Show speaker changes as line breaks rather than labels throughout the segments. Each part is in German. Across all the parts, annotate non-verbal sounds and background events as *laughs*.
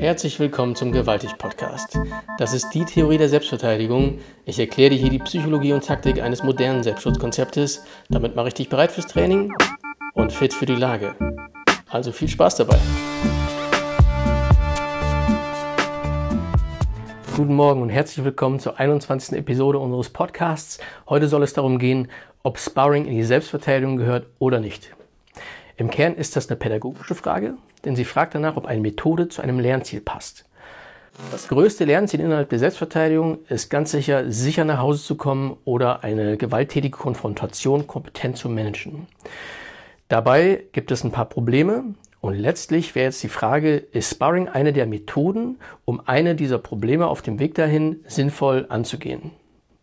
Herzlich willkommen zum Gewaltig Podcast. Das ist die Theorie der Selbstverteidigung. Ich erkläre dir hier die Psychologie und Taktik eines modernen Selbstschutzkonzeptes. Damit mache ich dich bereit fürs Training und fit für die Lage. Also viel Spaß dabei. Guten Morgen und herzlich willkommen zur 21. Episode unseres Podcasts. Heute soll es darum gehen, ob Sparring in die Selbstverteidigung gehört oder nicht. Im Kern ist das eine pädagogische Frage, denn sie fragt danach, ob eine Methode zu einem Lernziel passt. Das größte Lernziel innerhalb der Selbstverteidigung ist ganz sicher, sicher nach Hause zu kommen oder eine gewalttätige Konfrontation kompetent zu managen. Dabei gibt es ein paar Probleme und letztlich wäre jetzt die Frage, ist Sparring eine der Methoden, um eine dieser Probleme auf dem Weg dahin sinnvoll anzugehen?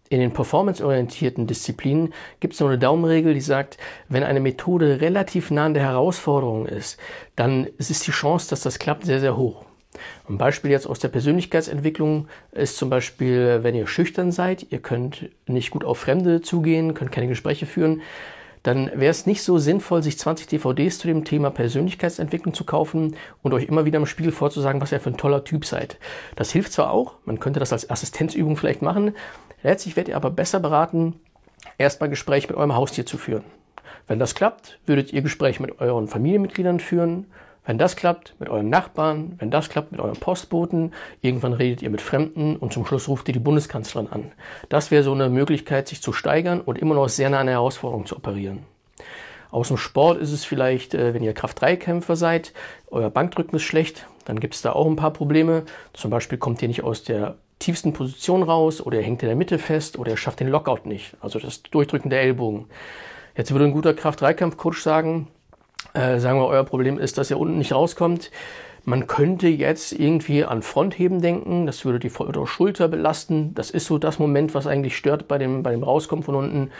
In den performanceorientierten Disziplinen gibt es so eine Daumenregel, die sagt, wenn eine Methode relativ nah an der Herausforderung ist, dann ist die Chance, dass das klappt, sehr, sehr hoch. Ein Beispiel jetzt aus der Persönlichkeitsentwicklung ist zum Beispiel, wenn ihr schüchtern seid, ihr könnt nicht gut auf Fremde zugehen, könnt keine Gespräche führen, dann wäre es nicht so sinnvoll, sich 20 DVDs zu dem Thema Persönlichkeitsentwicklung zu kaufen und euch immer wieder im Spiegel vorzusagen, was ihr für ein toller Typ seid. Das hilft zwar auch, man könnte das als Assistenzübung vielleicht machen, letztlich werdet ihr aber besser beraten, erstmal Gespräch mit eurem Haustier zu führen. Wenn das klappt, würdet ihr Gespräche mit euren Familienmitgliedern führen, wenn das klappt, mit euren Nachbarn, wenn das klappt, mit euren Postboten, irgendwann redet ihr mit Fremden und zum Schluss ruft ihr die Bundeskanzlerin an. Das wäre so eine Möglichkeit, sich zu steigern und immer noch sehr nah an der Herausforderung zu operieren. Aus dem Sport ist es vielleicht, äh, wenn ihr Kraft-3-Kämpfer seid, euer Bankdrücken ist schlecht, dann gibt es da auch ein paar Probleme. Zum Beispiel kommt ihr nicht aus der tiefsten Position raus oder ihr hängt in der Mitte fest oder schafft den Lockout nicht, also das Durchdrücken der Ellbogen. Jetzt würde ein guter Kraft-3-Kampf-Coach sagen, äh, sagen wir, euer Problem ist, dass ihr unten nicht rauskommt. Man könnte jetzt irgendwie an Frontheben denken, das würde die vordere Schulter belasten. Das ist so das Moment, was eigentlich stört bei dem, bei dem Rauskommen von unten.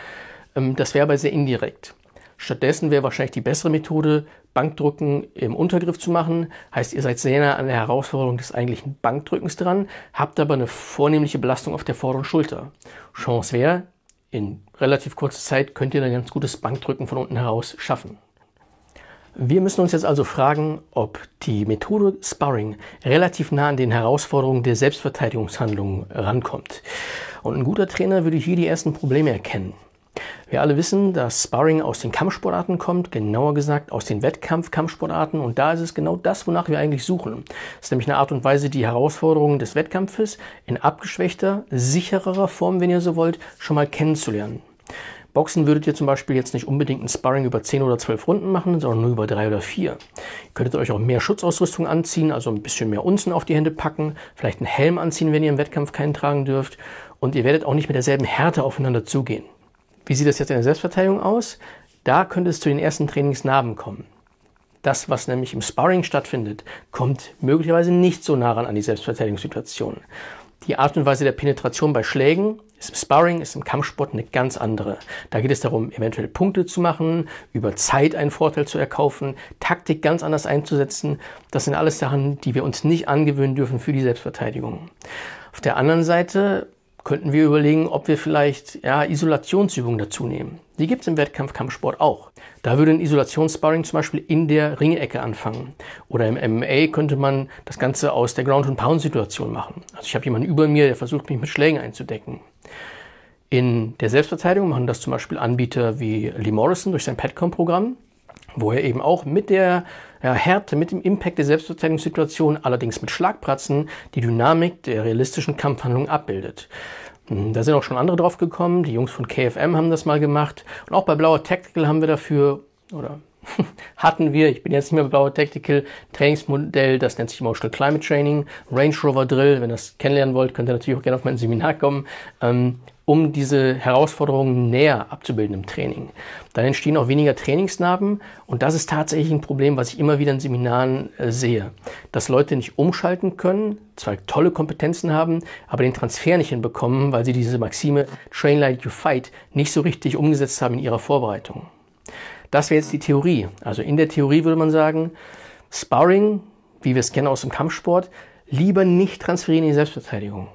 Ähm, das wäre aber sehr indirekt. Stattdessen wäre wahrscheinlich die bessere Methode, Bankdrücken im Untergriff zu machen. Heißt, ihr seid sehr nah an der Herausforderung des eigentlichen Bankdrückens dran, habt aber eine vornehmliche Belastung auf der vorderen Schulter. Chance wäre, in relativ kurzer Zeit könnt ihr ein ganz gutes Bankdrücken von unten heraus schaffen. Wir müssen uns jetzt also fragen, ob die Methode Sparring relativ nah an den Herausforderungen der Selbstverteidigungshandlungen rankommt. Und ein guter Trainer würde hier die ersten Probleme erkennen. Wir alle wissen, dass Sparring aus den Kampfsportarten kommt, genauer gesagt aus den Wettkampf-Kampfsportarten und da ist es genau das, wonach wir eigentlich suchen. Es ist nämlich eine Art und Weise, die Herausforderungen des Wettkampfes in abgeschwächter, sichererer Form, wenn ihr so wollt, schon mal kennenzulernen. Boxen würdet ihr zum Beispiel jetzt nicht unbedingt ein Sparring über 10 oder 12 Runden machen, sondern nur über 3 oder 4. Ihr könntet euch auch mehr Schutzausrüstung anziehen, also ein bisschen mehr Unzen auf die Hände packen, vielleicht einen Helm anziehen, wenn ihr im Wettkampf keinen tragen dürft. Und ihr werdet auch nicht mit derselben Härte aufeinander zugehen. Wie sieht das jetzt in der Selbstverteidigung aus? Da könnte es zu den ersten Trainingsnarben kommen. Das, was nämlich im Sparring stattfindet, kommt möglicherweise nicht so nah ran an die Selbstverteidigungssituation. Die Art und Weise der Penetration bei Schlägen ist im Sparring, ist im Kampfsport eine ganz andere. Da geht es darum, eventuell Punkte zu machen, über Zeit einen Vorteil zu erkaufen, Taktik ganz anders einzusetzen. Das sind alles Sachen, die wir uns nicht angewöhnen dürfen für die Selbstverteidigung. Auf der anderen Seite könnten wir überlegen, ob wir vielleicht ja, Isolationsübungen dazu nehmen. Die gibt es im Wettkampf-Kampfsport auch. Da würde ein Isolationssparring zum Beispiel in der Ringecke anfangen. Oder im MMA könnte man das Ganze aus der Ground-and-Pound-Situation machen. Also ich habe jemanden über mir, der versucht, mich mit Schlägen einzudecken. In der Selbstverteidigung machen das zum Beispiel Anbieter wie Lee Morrison durch sein Petcom-Programm, wo er eben auch mit der ja, Härte, mit dem Impact der Selbstverteidigungssituation, allerdings mit Schlagpratzen, die Dynamik der realistischen Kampfhandlung abbildet. Hm, da sind auch schon andere drauf gekommen. Die Jungs von KFM haben das mal gemacht. Und auch bei Blauer Tactical haben wir dafür, oder *laughs* hatten wir, ich bin jetzt nicht mehr bei Blauer Tactical, Trainingsmodell, das nennt sich Emotional Climate Training, Range Rover Drill. Wenn ihr das kennenlernen wollt, könnt ihr natürlich auch gerne auf mein Seminar kommen. Ähm, um diese Herausforderungen näher abzubilden im Training. Dann entstehen auch weniger Trainingsnarben und das ist tatsächlich ein Problem, was ich immer wieder in Seminaren äh, sehe, dass Leute nicht umschalten können, zwar tolle Kompetenzen haben, aber den Transfer nicht hinbekommen, weil sie diese Maxime Train like you fight nicht so richtig umgesetzt haben in ihrer Vorbereitung. Das wäre jetzt die Theorie. Also in der Theorie würde man sagen, Sparring, wie wir es kennen aus dem Kampfsport, lieber nicht transferieren in die Selbstverteidigung.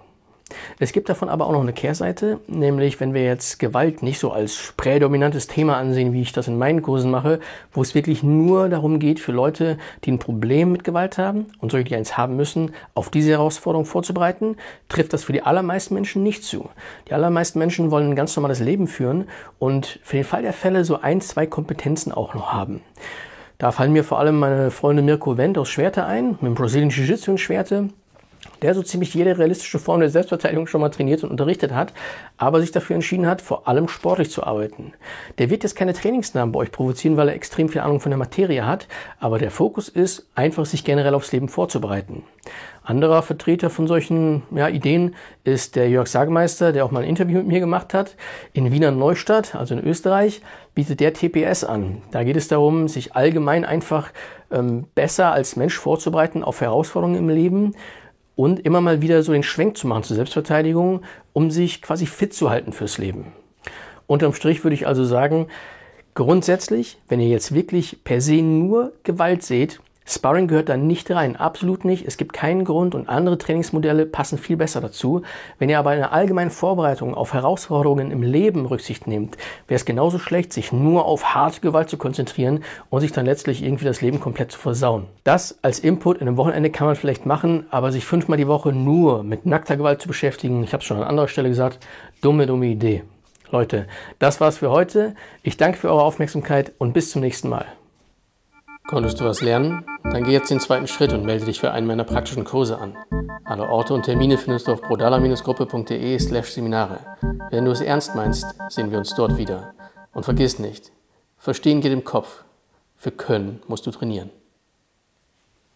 Es gibt davon aber auch noch eine Kehrseite, nämlich wenn wir jetzt Gewalt nicht so als prädominantes Thema ansehen, wie ich das in meinen Kursen mache, wo es wirklich nur darum geht, für Leute, die ein Problem mit Gewalt haben und solche, die eins haben müssen, auf diese Herausforderung vorzubereiten, trifft das für die allermeisten Menschen nicht zu. Die allermeisten Menschen wollen ein ganz normales Leben führen und für den Fall der Fälle so ein, zwei Kompetenzen auch noch haben. Da fallen mir vor allem meine Freunde Mirko Wendt aus Schwerte ein, mit dem Brazilian Jiu-Jitsu in Schwerte, der so ziemlich jede realistische Form der Selbstverteidigung schon mal trainiert und unterrichtet hat, aber sich dafür entschieden hat, vor allem sportlich zu arbeiten. Der wird jetzt keine Trainingsnamen bei euch provozieren, weil er extrem viel Ahnung von der Materie hat, aber der Fokus ist, einfach sich generell aufs Leben vorzubereiten. Anderer Vertreter von solchen ja, Ideen ist der Jörg Sagemeister, der auch mal ein Interview mit mir gemacht hat. In Wiener Neustadt, also in Österreich, bietet der TPS an. Da geht es darum, sich allgemein einfach ähm, besser als Mensch vorzubereiten auf Herausforderungen im Leben und immer mal wieder so den Schwenk zu machen zur Selbstverteidigung, um sich quasi fit zu halten fürs Leben. Unterm Strich würde ich also sagen, grundsätzlich, wenn ihr jetzt wirklich per se nur Gewalt seht, Sparring gehört da nicht rein, absolut nicht. Es gibt keinen Grund und andere Trainingsmodelle passen viel besser dazu. Wenn ihr aber in einer allgemeinen Vorbereitung auf Herausforderungen im Leben Rücksicht nehmt, wäre es genauso schlecht, sich nur auf harte Gewalt zu konzentrieren und sich dann letztlich irgendwie das Leben komplett zu versauen. Das als Input in einem Wochenende kann man vielleicht machen, aber sich fünfmal die Woche nur mit nackter Gewalt zu beschäftigen, ich habe es schon an anderer Stelle gesagt, dumme, dumme Idee. Leute, das war's für heute. Ich danke für eure Aufmerksamkeit und bis zum nächsten Mal. Konntest du was lernen? Dann geh jetzt den zweiten Schritt und melde dich für einen meiner praktischen Kurse an. Alle Orte und Termine findest du auf brodala-gruppe.de slash Seminare. Wenn du es ernst meinst, sehen wir uns dort wieder. Und vergiss nicht, verstehen geht im Kopf. Für Können musst du trainieren.